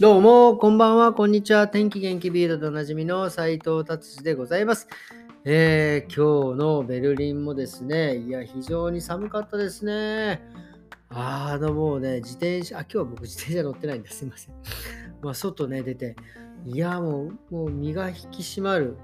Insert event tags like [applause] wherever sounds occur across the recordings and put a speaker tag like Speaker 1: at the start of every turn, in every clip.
Speaker 1: どうも、こんばんは、こんにちは。天気元気ビールでおなじみの斉藤達治でございます。えー、今日のベルリンもですね、いや、非常に寒かったですね。あの、もうね、自転車、あ、今日は僕自転車乗ってないんです。すいません。まあ、外ね、出て、いや、もう、もう身が引き締まる。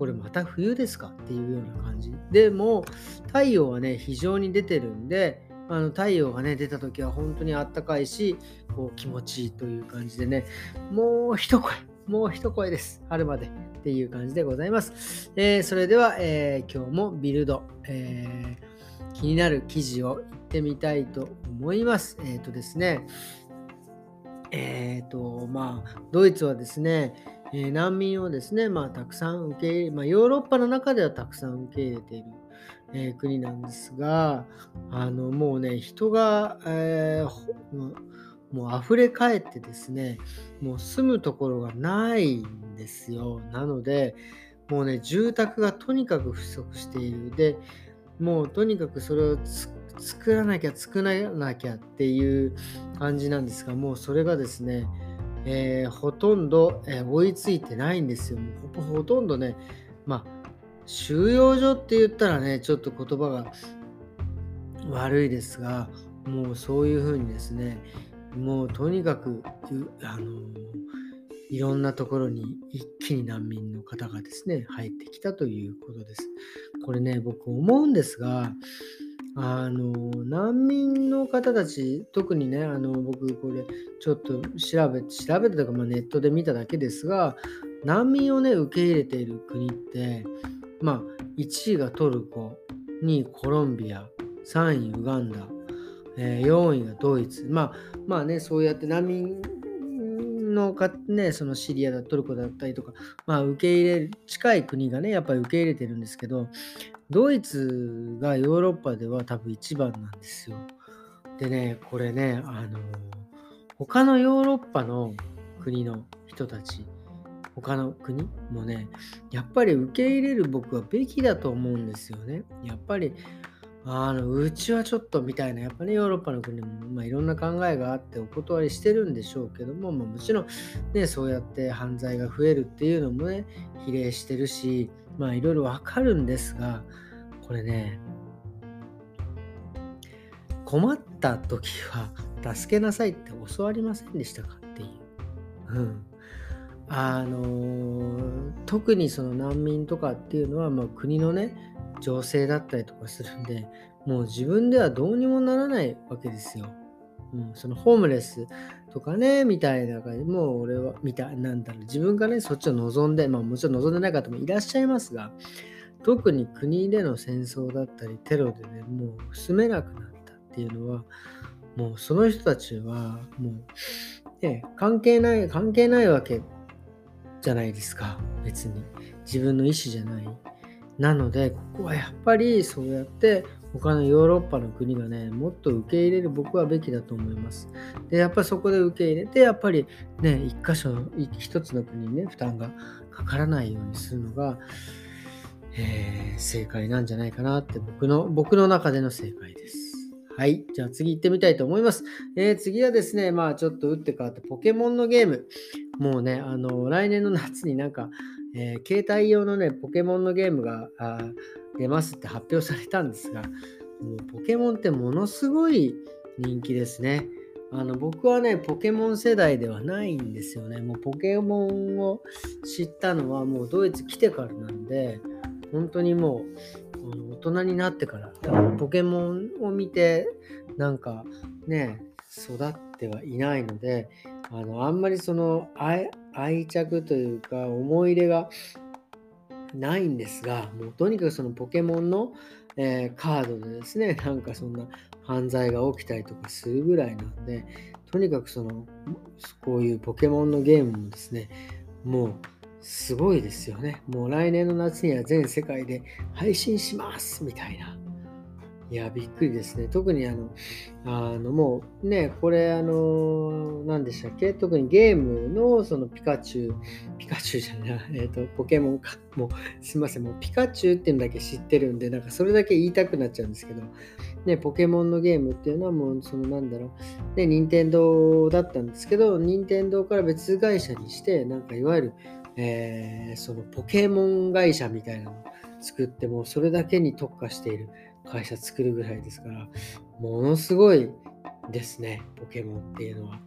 Speaker 1: これまた冬ですか？っていうような感じ。でも、太陽はね、非常に出てるんで、あの太陽がね出た時は本当にあったかいしこう気持ちいいという感じでねもう一声もう一声です。春までっていう感じでございます、えー、それでは、えー、今日もビルド、えー、気になる記事を言ってみたいと思います。えっ、とですねえっ、とまあドイツはですね難民をですね、まあ、たくさん受け入れ、まあ、ヨーロッパの中ではたくさん受け入れている。えー、国なんですが、あのもうね、人が、えー、もう溢れ返ってですね、もう住むところがないんですよ。なので、もうね、住宅がとにかく不足している。で、もうとにかくそれを作らなきゃ作らなきゃっていう感じなんですが、もうそれがですね、えー、ほとんど、えー、追いついてないんですよ。もうほとんどね、まあ、収容所って言ったらね、ちょっと言葉が悪いですが、もうそういうふうにですね、もうとにかく、あのいろんなところに一気に難民の方がですね、入ってきたということです。これね、僕思うんですが、あの難民の方たち、特にね、あの僕これちょっと調べ調べたとか、まあ、ネットで見ただけですが、難民をね、受け入れている国って、まあ、1位がトルコ、2位コロンビア、3位ウガンダ、えー、4位がドイツ。まあ、まあね、そうやって難民のか、ね、そのシリアだ、トルコだったりとか、まあ、受け入れる、近い国がね、やっぱり受け入れてるんですけど、ドイツがヨーロッパでは多分一番なんですよ。でね、これね、あの他のヨーロッパの国の人たち、他の国もね、やっぱり受け入れる僕はべきだと思うんですよね。やっぱり、あのうちはちょっとみたいな、やっぱり、ね、ヨーロッパの国も、まあ、いろんな考えがあってお断りしてるんでしょうけども、まあ、もちろん、ね、そうやって犯罪が増えるっていうのもね、比例してるし、まあいろいろわかるんですが、これね、困った時は助けなさいって教わりませんでしたかっていう。うん。あの特にその難民とかっていうのは、まあ、国のね情勢だったりとかするんでもう自分ではどうにもならないわけですよ。うん、そのホームレスとかねみたいな感じもう俺はみたなんだろう自分がねそっちを望んでまあもちろん望んでない方もいらっしゃいますが特に国での戦争だったりテロでねもう住めなくなったっていうのはもうその人たちはもう、ね、関係ない関係ないわけじゃないですか別に自分の意思じゃないなのでここはやっぱりそうやって他のヨーロッパの国がねもっと受け入れる僕はべきだと思いますでやっぱそこで受け入れてやっぱりね一箇所一つの国にね負担がかからないようにするのが、えー、正解なんじゃないかなって僕の僕の中での正解ですはい。じゃあ次行ってみたいと思います。えー、次はですね、まあちょっと打って変わってポケモンのゲーム。もうね、あの、来年の夏になんか、[laughs] えー、携帯用のね、ポケモンのゲームが出ますって発表されたんですが、もうポケモンってものすごい人気ですね。あの僕はね、ポケモン世代ではないんですよね。もうポケモンを知ったのはもうドイツ来てからなんで、本当にもう大人になってから、ポケモンを見て、なんかね、育ってはいないので、あのあんまりその愛着というか思い入れがないんですが、もうとにかくそのポケモンの、えー、カードでですね、[laughs] なんかそんな犯罪が起きたりとかするぐらいなんで、とにかくその、こういうポケモンのゲームもですね、もうすごいですよね。もう来年の夏には全世界で配信しますみたいな。いや、びっくりですね。特にあの、あのもうね、これあの、何でしたっけ？特にゲームのそのピカチュウ、ピカチュウじゃない、えっ、ー、と、ポケモンか。もうすいません、もうピカチュウっていうのだけ知ってるんで、なんかそれだけ言いたくなっちゃうんですけど、ね、ポケモンのゲームっていうのはもうそのなんだろう、ね、任天堂だったんですけど、任天堂から別会社にして、なんかいわゆる、えー、そのポケモン会社みたいなのを作って、もうそれだけに特化している。会社作るぐらいですから、ものすごいですね、ポケモンっていうのは。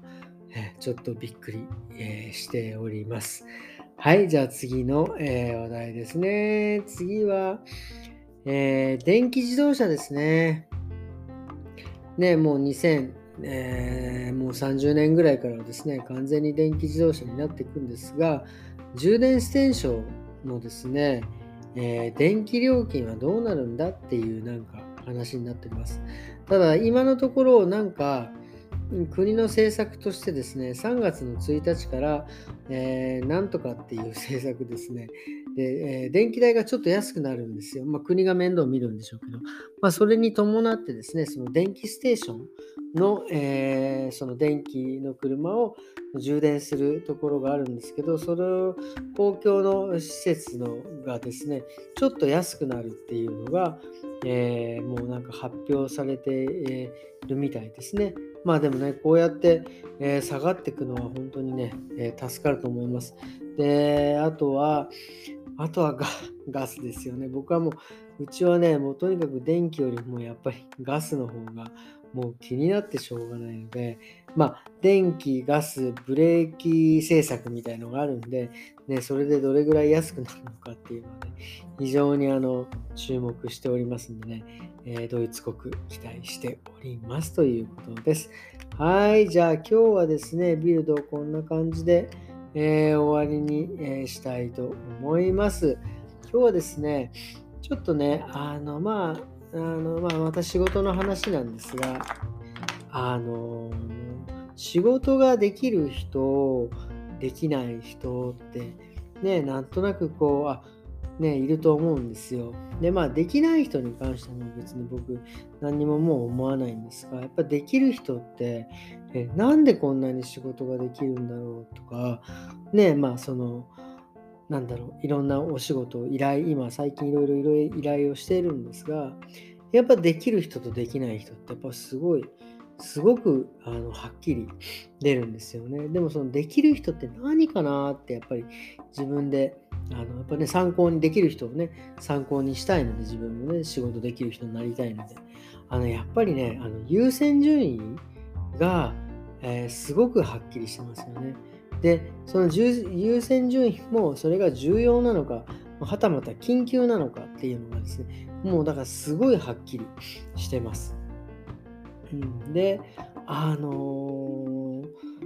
Speaker 1: えちょっとびっくり、えー、しております。はい、じゃあ次の、えー、話題ですね。次は、え、電気自動車ですね。ね、もう2000、えー、もう30年ぐらいからはですね、完全に電気自動車になっていくんですが、充電ステーションのですね、えー、電気料金はどうなるんだっていうなんか話になってます。ただ今のところなんか国の政策としてですね、3月の1日から、えー、なんとかっていう政策ですね。で、えー、電気代がちょっと安くなるんですよ。まあ、国が面倒を見るんでしょうけど、まあ、それに伴ってですね、その電気ステーションの、えー、その電気の車を充電するところがあるんですけど、その公共の施設のがですね、ちょっと安くなるっていうのが、えー、もうなんか発表されているみたいですね。まあでもね、こうやって、えー、下がっていくのは本当にね、えー、助かると思います。で、あとは、あとはガ [laughs] ガスですよね。僕はもう、うちはね、もうとにかく電気よりもやっぱり [laughs] ガスの方がもう気になってしょうがないので、まあ、電気、ガス、ブレーキ政策みたいのがあるんで、ね、それでどれぐらい安くなるのかっていうのはね、非常にあの注目しておりますんでね、えー、ドイツ国期待しておりますということです。はい、じゃあ今日はですね、ビルドこんな感じで、えー、終わりに、えー、したいと思います。今日はですね、ちょっとね、あの、まあ、あの、まあ、また仕事の話なんですが、あの、仕事ができる人、できない人って、ね、なんとなくこう、あ、ね、いると思うんですよ。で、まあ、できない人に関しても別に僕、何にももう思わないんですが、やっぱできる人って、えなんでこんなに仕事ができるんだろうとか、ね、まあ、その、なんだろう、いろんなお仕事を依頼、今最近いろいろいろ依頼をしているんですが、やっぱできる人とできない人ってやっぱすごい、すごくあのはっきり出るんですよね。でもそのできる人って何かなってやっぱり自分であのやっぱね参考にできる人をね参考にしたいので自分もね仕事できる人になりたいのであのやっぱりねあの優先順位が、えー、すごくはっきりしてますよね。で、その優先順位もそれが重要なのか、はたまた緊急なのかっていうのがですね、もうだからすごいはっきりしてます。うん、で、あのー、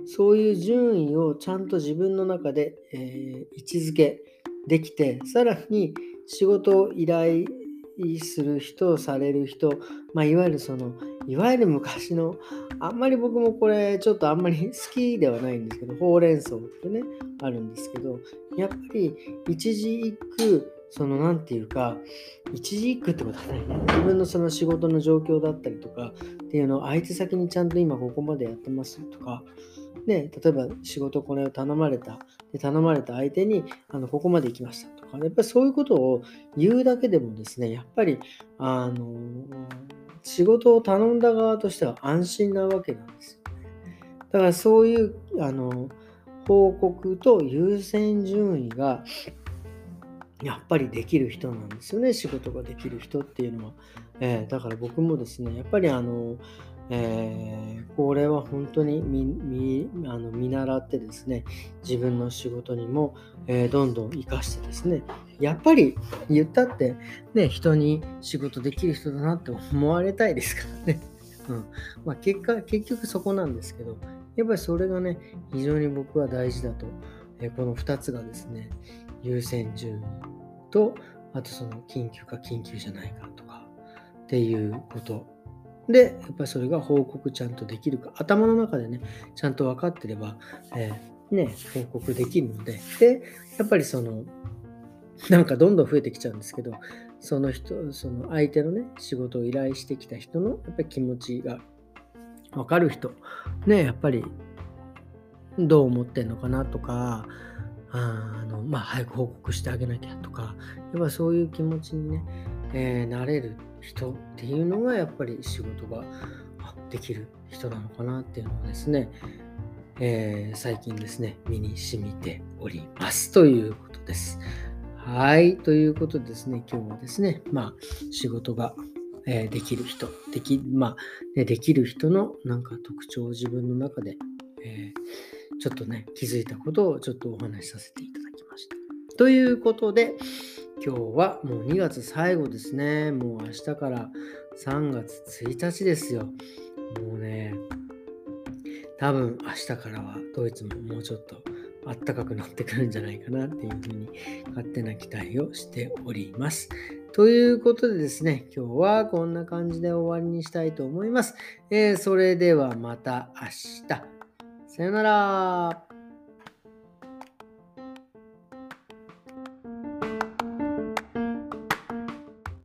Speaker 1: そういう順位をちゃんと自分の中で、えー、位置づけできて、さらに仕事を依頼する人、される人、まあ、いわゆるその、いわゆる昔の、あんまり僕もこれちょっとあんまり好きではないんですけど、ほうれん草ってね、あるんですけど、やっぱり一時一句、その何て言うか、一時一句ってことはないね。自分のその仕事の状況だったりとかっていうのを相手先にちゃんと今ここまでやってますとか、ね、例えば仕事これを頼まれた。で頼まれた相手にあのここまで行きましたとか、やっぱりそういうことを言うだけでもですね、やっぱりあの仕事を頼んだ側としては安心なわけなんですよね。だからそういうあの報告と優先順位がやっぱりできる人なんですよね、仕事ができる人っていうのは。えー、だから僕もですね、やっぱりあの、えー、これは本当に見あの見習ってですね、自分の仕事にも、えー、どんどん活かしてですね、やっぱり言ったって、ね、人に仕事できる人だなって思われたいですからね。[laughs] うんまあ、結果、結局そこなんですけど、やっぱりそれがね、非常に僕は大事だと、えー、この2つがですね、優先順位と、あとその緊急か緊急じゃないかとかっていうこと。で、やっぱりそれが報告ちゃんとできるか、頭の中でね、ちゃんと分かってれば、えー、ね、報告できるので、で、やっぱりその、なんかどんどん増えてきちゃうんですけど、その人、その相手のね、仕事を依頼してきた人のやっぱり気持ちが分かる人、ね、やっぱりどう思ってんのかなとか、あのまあ、早く報告してあげなきゃとか、やっぱそういう気持ちにね、えー、なれる人っていうのがやっぱり仕事ができる人なのかなっていうのをですね、えー、最近ですね、身に染みておりますということです。はい。ということでですね、今日はですね、まあ、仕事が、え、できる人、でき、まあ、できる人のなんか特徴を自分の中で、えー、ちょっとね、気づいたことをちょっとお話しさせていただきました。ということで、今日はもう2月最後ですね。もう明日から3月1日ですよ。もうね、多分明日からはドイツももうちょっとあったかくなってくるんじゃないかなっていうふうに勝手な期待をしております。ということでですね、今日はこんな感じで終わりにしたいと思います。えー、それではまた明日。さよなら。